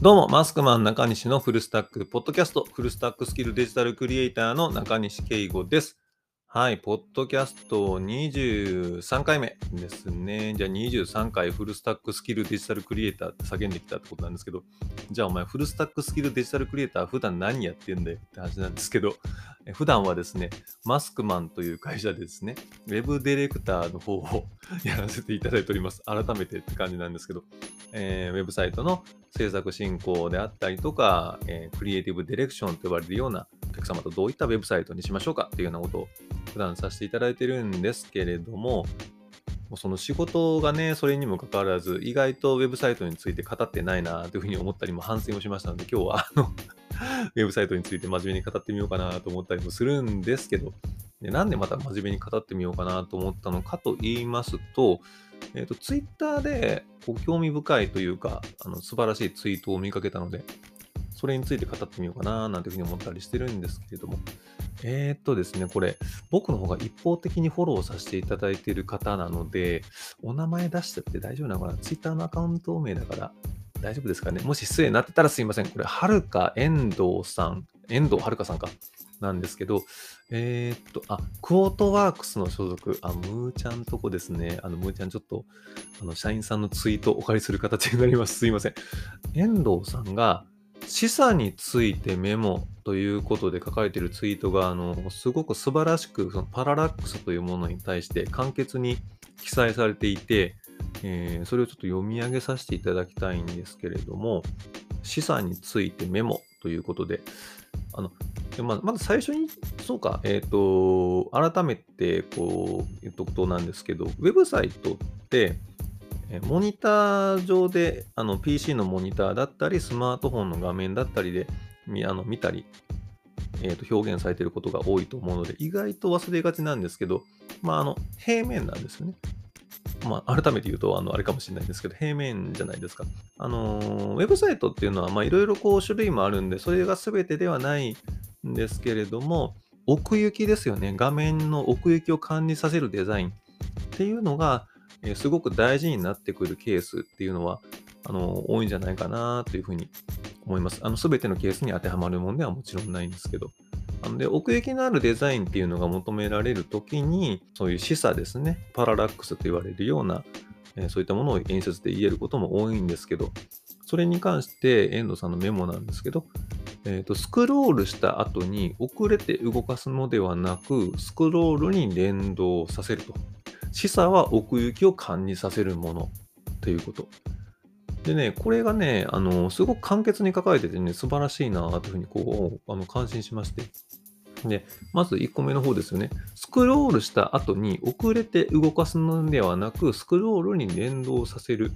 どうも、マスクマン中西のフルスタックポッドキャスト、フルスタックスキルデジタルクリエイターの中西圭吾です。はい、ポッドキャスト23回目ですね。じゃあ23回フルスタックスキルデジタルクリエイターって叫んできたってことなんですけど、じゃあお前フルスタックスキルデジタルクリエイター普段何やってんだよって話なんですけど、普段はですね、マスクマンという会社でですね、ウェブディレクターの方を やらせていただいております。改めてって感じなんですけど、えーウェブサイトの制作進行であったりとか、えークリエイティブディレクションと呼ばれるようなお客様とどういったウェブサイトにしましょうかっていうようなことを普段させていただいてるんですけれども、もうその仕事がね、それにもかかわらず、意外とウェブサイトについて語ってないなというふうに思ったりも反省もしましたので、今日はあの ウェブサイトについて真面目に語ってみようかなと思ったりもするんですけど、でなんでまた真面目に語ってみようかなと思ったのかと言いますと、えっ、と、ツイッターでこう興味深いというか、あの素晴らしいツイートを見かけたので、それについて語ってみようかななんていうふうに思ったりしてるんですけれども、えー、っとですね、これ、僕の方が一方的にフォローさせていただいている方なので、お名前出しちゃって大丈夫なのかな？ツイッターのアカウント名だから大丈夫ですかね？もし失礼になってたらすいません。これ、はるか遠藤さん、遠藤はるかさんか。なんですけど、えーっと、あ、クォートワークスの所属、あ、ムーちゃんとこですね。あの、ムーちゃんちょっと、あの、社員さんのツイートお借りする形になります。すいません。遠藤さんが、示唆についてメモということで書かれているツイートが、あの、すごく素晴らしく、そのパララックスというものに対して簡潔に記載されていて、えーそれをちょっと読み上げさせていただきたいんですけれども、示唆についてメモということで、あの、ままず最初に、そうか、えっ、と、改めて、こう、言っとくとなんですけど、ウェブサイトって、モニター上で、あの、PC のモニターだったり、スマートフォンの画面だったりで、みあの見たり、えーと、表現されていることが多いと思うので、意外と忘れがちなんですけど、まあ、あの、平面なんですよね。まあ、改めて言うと、あの、あれかもしれないんですけど、平面じゃないですか。あのウェブサイトっていうのは、まあ、いろいろこう、種類もあるんで、それが全てではないんですけれども、奥行きですよね。画面の奥行きを管理させるデザインっていうのが、えーすごく大事になってくるケースっていうのは、あの多いんじゃないかなというふうに思います。あの、すべてのケースに当てはまるものではもちろんないんですけど。なので、奥行きのあるデザインっていうのが求められるときに、そういう示唆ですね、パララックスと言われるような、えそういったものを演出で言えることも多いんですけど、それに関して遠藤さんのメモなんですけど、えーとスクロールした後に遅れて動かすのではなく、スクロールに連動させると。示唆は奥行きを管理させるものということ。でね、これがね、あの、すごく簡潔に書かれててね、素晴らしいなというふうにこう、あの感心しまして。で、まず1個目の方ですよね。スクロールした後に遅れて動かすのではなく、スクロールに連動させる。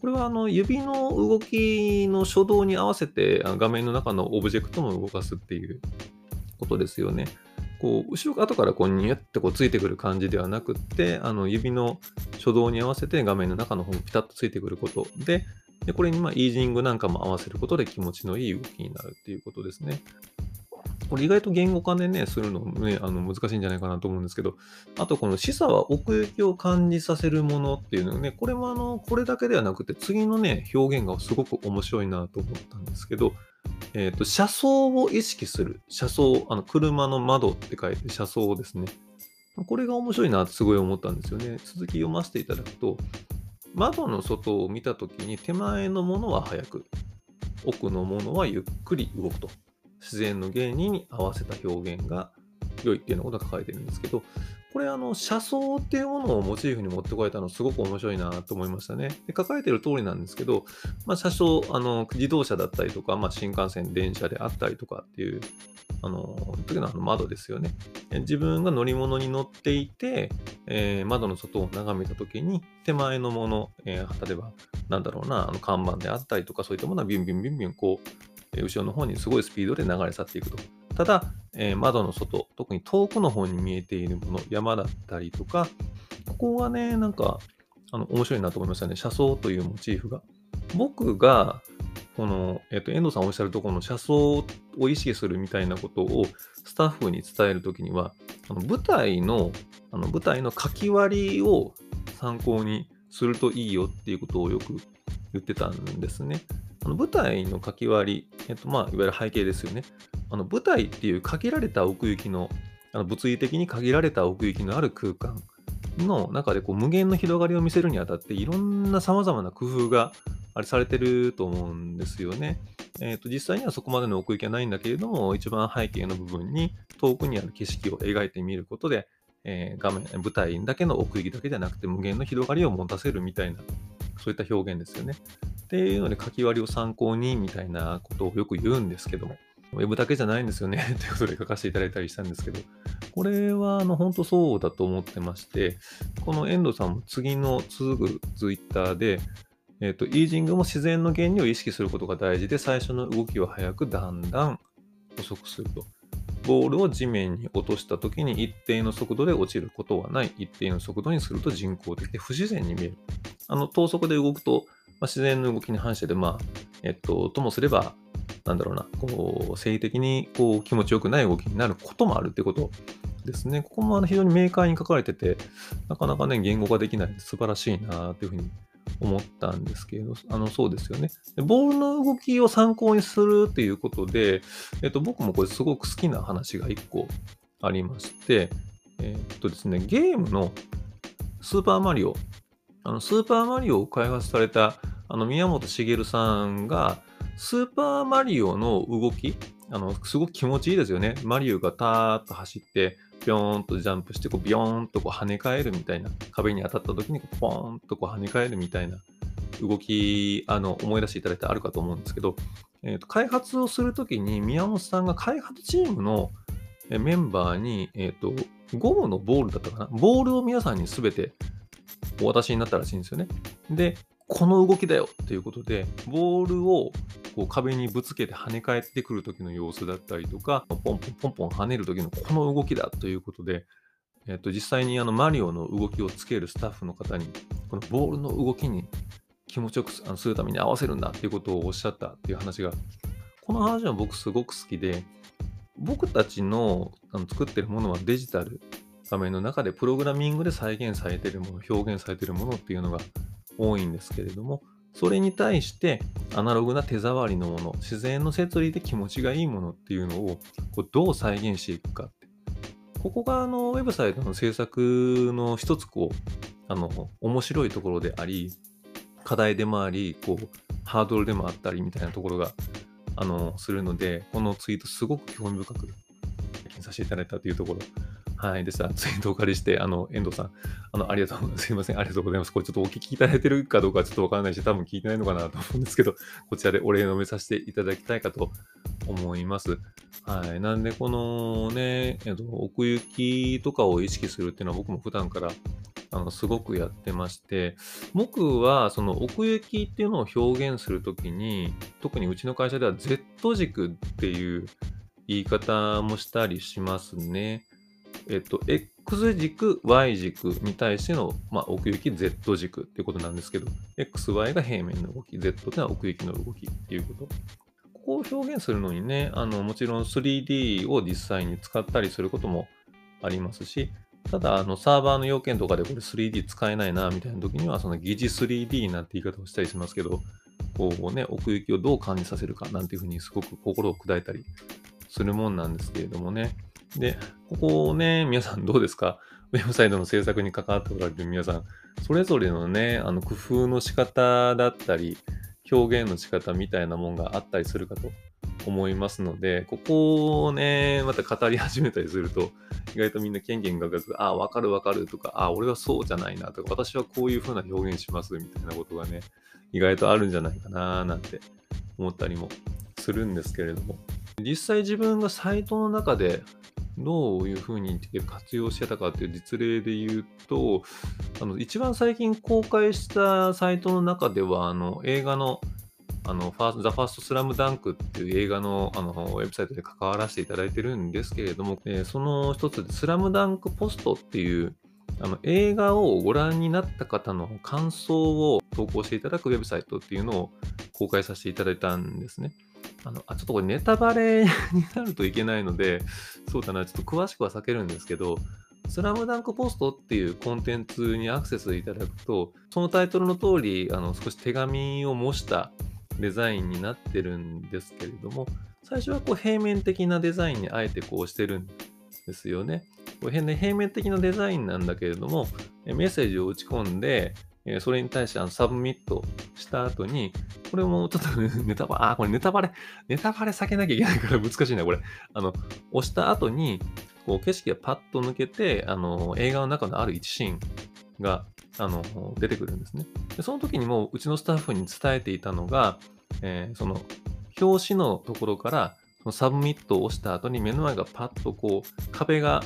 これはあの指の動きの初動に合わせて画面の中のオブジェクトも動かすっていうことですよね。こう後ろ後からこうニュってこうついてくる感じではなくってあの指の初動に合わせて画面の中の方にピタッとついてくることででこれにまイージングなんかも合わせることで気持ちのいい動きになるっていうことですね。これ意外と言語化でね、するのね、あの難しいんじゃないかなと思うんですけど、あとこの示唆は奥行きを感じさせるものっていうのね、これもあの、これだけではなくて、次のね、表現がすごく面白いなと思ったんですけど、えっ、と、車窓を意識する。車窓、あの、車の窓って書いて車窓ですね。これが面白いなってすごい思ったんですよね。続き読ませていただくと、窓の外を見たときに手前のものは速く、奥のものはゆっくり動くと。自然の原理に合わせた表現が良いっていうようなことが書かれてるんですけど、これあの、車窓っていうものをモチーフに持ってこられたのすごく面白いなと思いましたね。で書かれてる通りなんですけど、まあ、車掌、あの、自動車だったりとか、まあ、新幹線、電車であったりとかっていう、あの、時のあの窓ですよね。自分が乗り物に乗っていて、えー窓の外を眺めたときに、手前のもの、えー例えば、なんだろうな、あの看板であったりとか、そういったものはビュンビュンビュンビュン、こう、後ろの方にすごいスピードで流れ去っていくと。ただ、えー窓の外、特に遠くの方に見えているもの、山だったりとか、ここはね、なんか、あの、面白いなと思いましたね。車窓というモチーフが。僕が、この、えっ、と、遠藤さんおっしゃるところの車窓を意識するみたいなことをスタッフに伝えるときには、あの舞台の、あの舞台の書き割りを参考にするといいよっていうことをよく言ってたんですね。あの舞台の書き割り、えっとまあ、いわゆる背景ですよね。あの舞台っていう限られた奥行きの、あの物理的に限られた奥行きのある空間の中でこう無限の広がりを見せるにあたって、いろんな様々な工夫があれされてると思うんですよね。えーと、実際にはそこまでの奥行きはないんだけれども、一番背景の部分に遠くにある景色を描いてみることで、えー、画面、舞台だけの奥行きだけじゃなくて無限の広がりを持たせるみたいな、そういった表現ですよね。っていうので書き割りを参考にみたいなことをよく言うんですけども、ウェブだけじゃないんですよね ということで書かせていただいたりしたんですけど、これはあの本当そうだと思ってまして、この遠藤さんも次の続くツイッターで、えっ、ー、と、イージングも自然の原理を意識することが大事で、最初の動きを早くだんだん遅くすると。ボールを地面に落とした時に一定の速度で落ちることはない。一定の速度にすると人工的で不自然に見える。あの、等速で動くと、まあ、自然の動きに反してで、まあ、えっと、ともすれば、なんだろうな、こう、性的にこう気持ちよくない動きになることもあるってことですね。ここもあの非常に明快に書かれてて、なかなかね、言語化できない素晴らしいなというふうに思ったんですけれど、あの、そうですよね。ボールの動きを参考にするっていうことで、えっと、僕もこれすごく好きな話が一個ありまして、えっとですね、ゲームのスーパーマリオ、あの、スーパーマリオを開発された、あの、宮本茂さんが、スーパーマリオの動き、あの、すごく気持ちいいですよね。マリオがターッと走って、ぴょーんとジャンプして、こうビヨーンとこう跳ね返るみたいな、壁に当たった時にポーンとこう跳ね返るみたいな動き、あの、思い出していただいてあるかと思うんですけど、えーと、開発をするときに宮本さんが開発チームのメンバーに、えっ、ー、と、ゴムのボールだったかなボールを皆さんにすべてお渡しになったらしいんですよね。で、この動きだよっていうことで、ボールをこう壁にぶつけて跳ね返ってくる時の様子だったりとか、ポンポンポンポン跳ねる時のこの動きだということで、えっと、実際にあのマリオの動きをつけるスタッフの方に、このボールの動きに気持ちよくするために合わせるんだっていうことをおっしゃったっていう話が、この話は僕すごく好きで、僕たちのあの作ってるものはデジタル画面の中でプログラミングで再現されているもの、表現されているものっていうのが多いんですけれども、それに対してアナログな手触りのもの、自然の摂理で気持ちがいいものっていうのをこうどう再現していくかって。ここがあのウェブサイトの制作の一つこう、あの、面白いところであり、課題でもあり、こう、ハードルでもあったりみたいなところが、あの、するので、このツイートすごく興味深く拝見させていただいたというところはい。でさ、ツイートお借りして、あの、遠藤さん、あの、ありがとうございます。すいません。ありがとうございます。これちょっとお聞きいただいてるかどうかちょっとわからないし、多分聞いてないのかなと思うんですけど、こちらでお礼のめさせていただきたいかと思います。はい。なんで、このね、えっと、奥行きとかを意識するっていうのは僕も普段からあのすごくやってまして、僕はその奥行きっていうのを表現するときに、特にうちの会社では Z 軸っていう言い方もしたりしますね。えっと、X 軸、Y 軸に対しての、まあ、奥行き Z 軸っていうことなんですけど、XY が平面の動き、Z ってのは奥行きの動きっていうこと。ここを表現するのにね、あのもちろん 3D を実際に使ったりすることもありますし、ただ、あのサーバーの要件とかでこれ 3D 使えないな、みたいな時には、その疑似 3D なんて言い方をしたりしますけど、こうね、奥行きをどう感じさせるかなんていうふうにすごく心を砕いたりするもんなんですけれどもね。で、ここね、皆さんどうですか？ウェブサイトの制作に関わっておられる皆さん、それぞれのね、あの工夫の仕方だったり、表現の仕方みたいなもんがあったりするかと思いますので、ここをね、また語り始めたりすると、意外とみんな権限ががく、ああ、わかるわかるとか、ああ、俺はそうじゃないなとか、私はこういう風な表現しますみたいなことがね、意外とあるんじゃないかななんて思ったりもするんですけれども、実際自分がサイトの中でどういうふうに活用してたかっていう実例で言うと、あの一番最近公開したサイトの中では、あの映画のあのファーザ・ファースト・スラムダンクっていう映画のあのウェブサイトで関わらせていただいてるんですけれども、えー、その一つで、スラムダンクポストっていうあの映画をご覧になった方の感想を投稿していただくウェブサイトっていうのを公開させていただいたんですね。あのあちょっとこれネタバレ になるといけないので、そうだな、ちょっと詳しくは避けるんですけど、スラムダンクポストっていうコンテンツにアクセスいただくと、そのタイトルの通り、あの少し手紙を模したデザインになってるんですけれども、最初はこう平面的なデザインにあえてこうしてるんですよね。こう平面的なデザインなんだけれども、メッセージを打ち込んで、えそれに対してあのサブミットした後に、これもちょっと、ネタバレ、あ、これネタバレ、ネタバレ避けなきゃいけないから 難しいな、これ。あの、押した後に、こう景色がパッと抜けて、あの、映画の中のある一シーンが、あの、出てくるんですね。でその時にもうちのスタッフに伝えていたのが、えー、その、表紙のところから、そのサブミットを押した後に目の前がパッとこう、壁が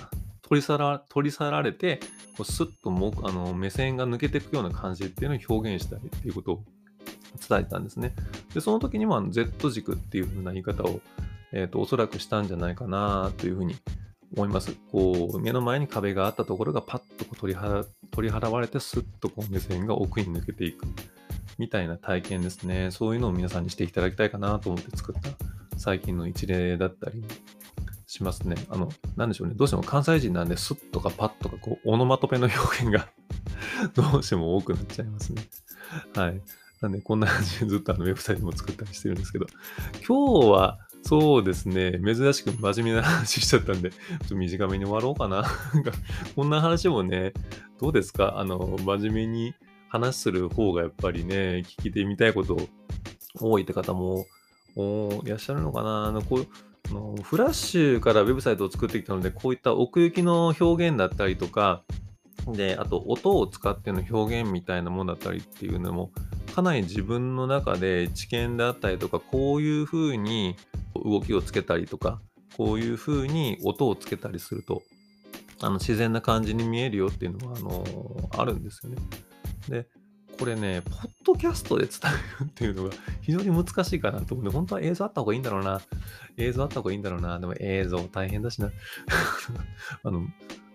取り去ら取り去られて、こうスッともあの目線が抜けていくような感じっていうのを表現したりっていうことを伝えたんですね。で、その時にも Z 軸っていう風な言い方を、えーと、おそらくしたんじゃないかなというふうに思います。こう、目の前に壁があったところがパッとこう取り払取り払われて、スッとこう目線が奥に抜けていくみたいな体験ですね。そういうのを皆さんにしていただきたいかなと思って作った最近の一例だったりしますね。あの、なんでしょうね。どうしても関西人なんで、スッとかパッとか、こう、オノマトペの表現がどうしても多くなっちゃいますね。はい。なんで、こんな感じでずっとあのウェブサイトも作ったりしてるんですけど、今日は、そうですね、珍しく真面目な話しちゃったんで、ちょっと短めに終わろうかな。こんな話もね、どうですか？あの、真面目に話する方がやっぱりね、聞いてみたいこと多いって方もいらっしゃるのかなあのこうのフラッシュからウェブサイトを作ってきたので、こういった奥行きの表現だったりとか、で、あと音を使っての表現みたいなものだったりっていうのも、かなり自分の中で知見だったりとか、こういう風に動きをつけたりとか、こういう風に音をつけたりすると、あの自然な感じに見えるよっていうのは、あのあるんですよね。で、これね、ポッドキャストで伝えるっていうのが非常に難しいかなと思うんで、本当は映像あった方がいいんだろうな。映像あった方がいいんだろうな。でも映像大変だしな。あの、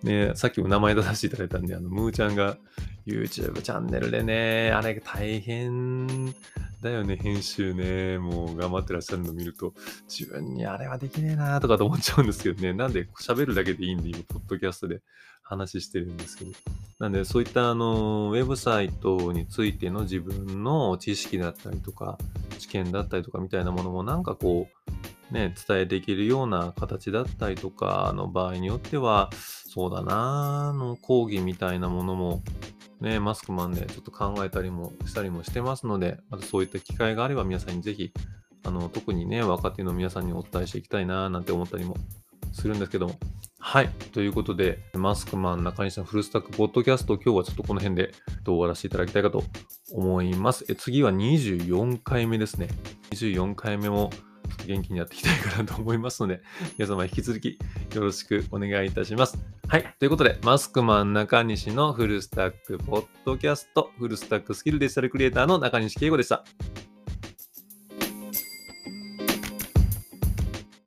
ね、さっきも名前出させていただいたんで、あの、ムーちゃんが YouTube チャンネルでね、あれ大変だよね、編集ね。もう頑張ってらっしゃるの見ると、自分にあれはできねえなとかと思っちゃうんですけどね。なんで喋るだけでいいんで、今、ポッドキャストで話してるんですけど。なんで、そういったあの、ウェブサイトについての自分の知識だったりとか、知見だったりとかみたいなものもなんかこう、ね、伝えできるような形だったりとかの場合によっては、そうだなの講義みたいなものも、ね、マスクマンでちょっと考えたりもしたりもしてますので、またそういった機会があれば皆さんにぜひ、あの、特にね、若手の皆さんにお伝えしていきたいななんて思ったりもするんですけども、はい。ということで、マスクマン中西さんフルスタックポッドキャスト、今日はちょっとこの辺で終わらせていただきたいかと思います。え次は24回目ですね。24回目も元気にやっていきたいかなと思いますので、皆様引き続きよろしくお願いいたします。はい。ということで、マスクマン中西のフルスタックポッドキャスト、フルスタックスキルデジタルクリエイターの中西圭吾でした。